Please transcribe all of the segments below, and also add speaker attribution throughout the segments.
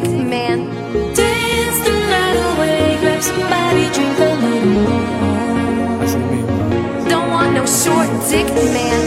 Speaker 1: music man.
Speaker 2: Dance the night away, grab somebody, drink a little more.
Speaker 1: Don't want no short dick man.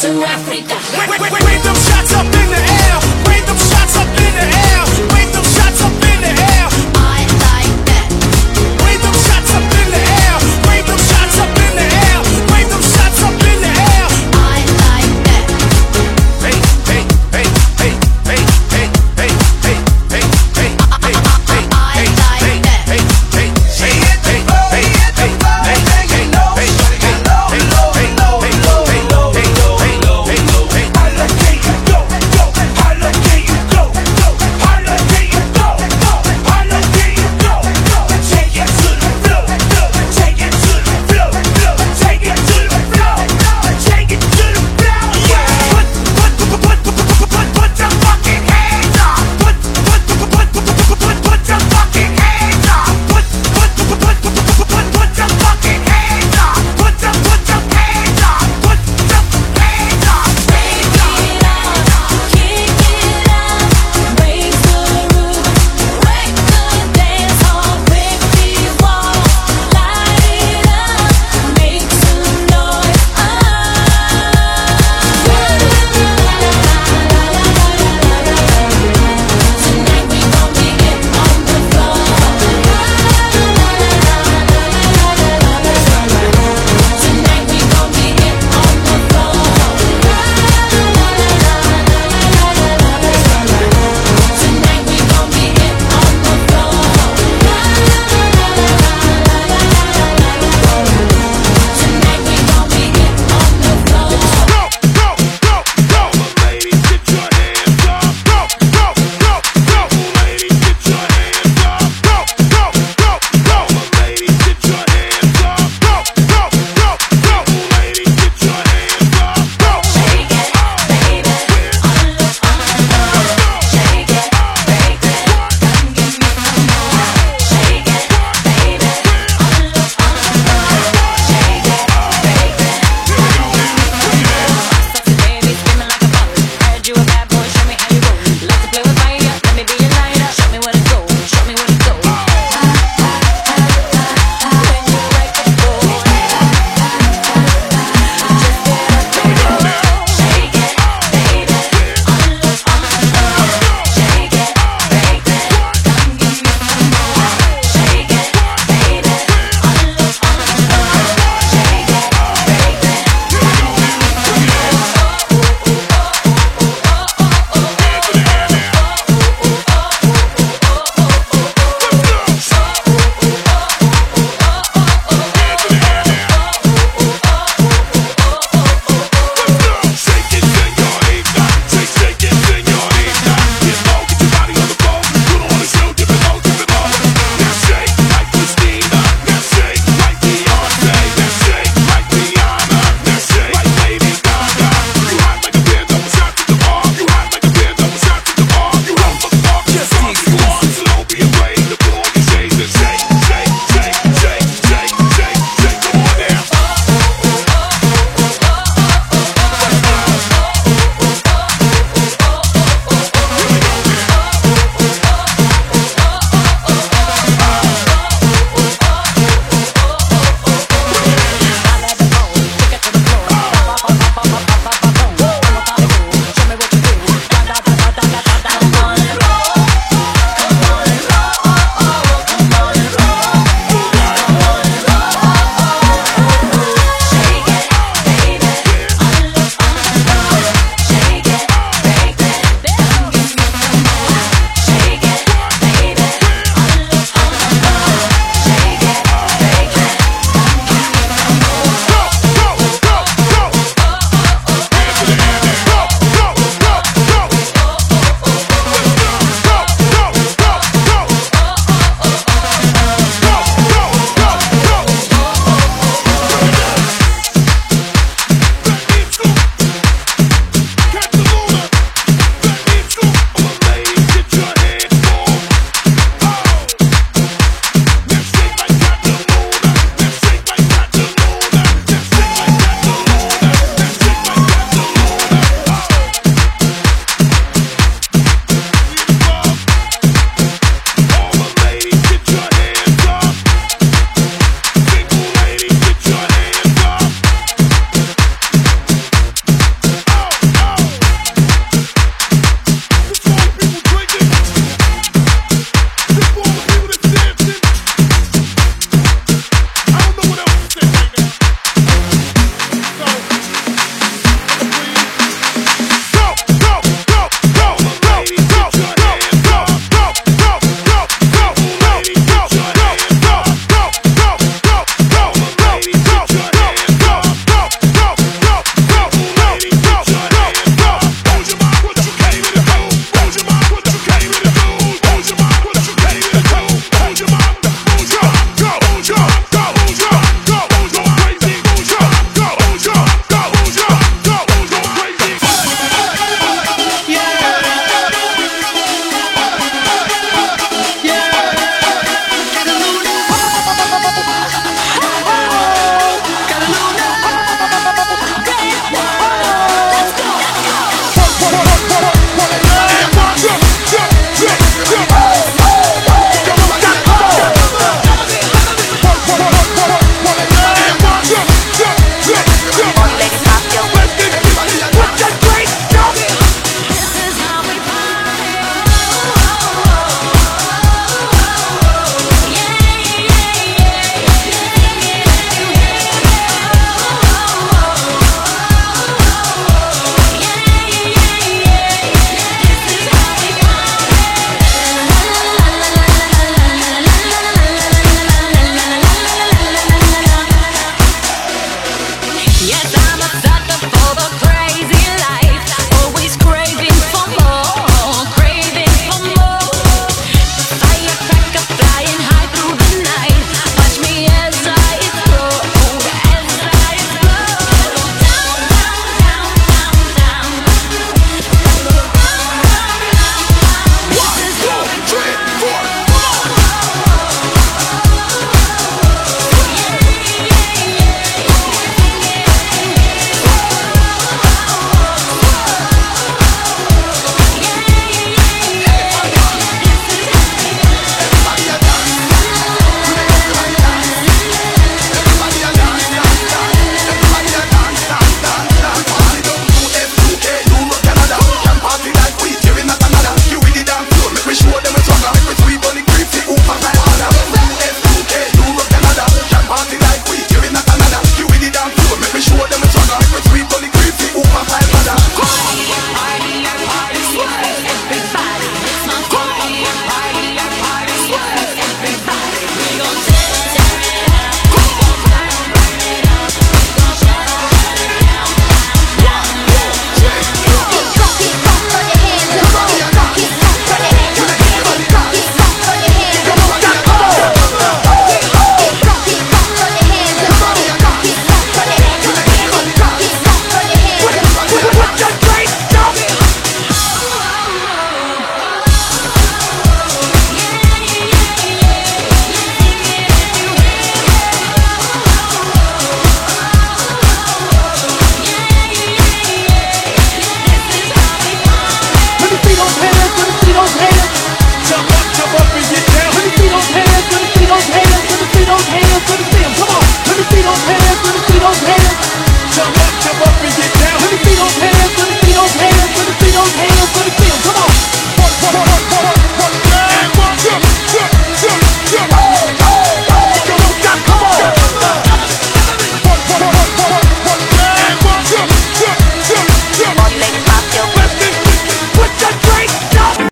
Speaker 2: to Africa. Wait, wait, wait, wait, those shots up in the
Speaker 3: air.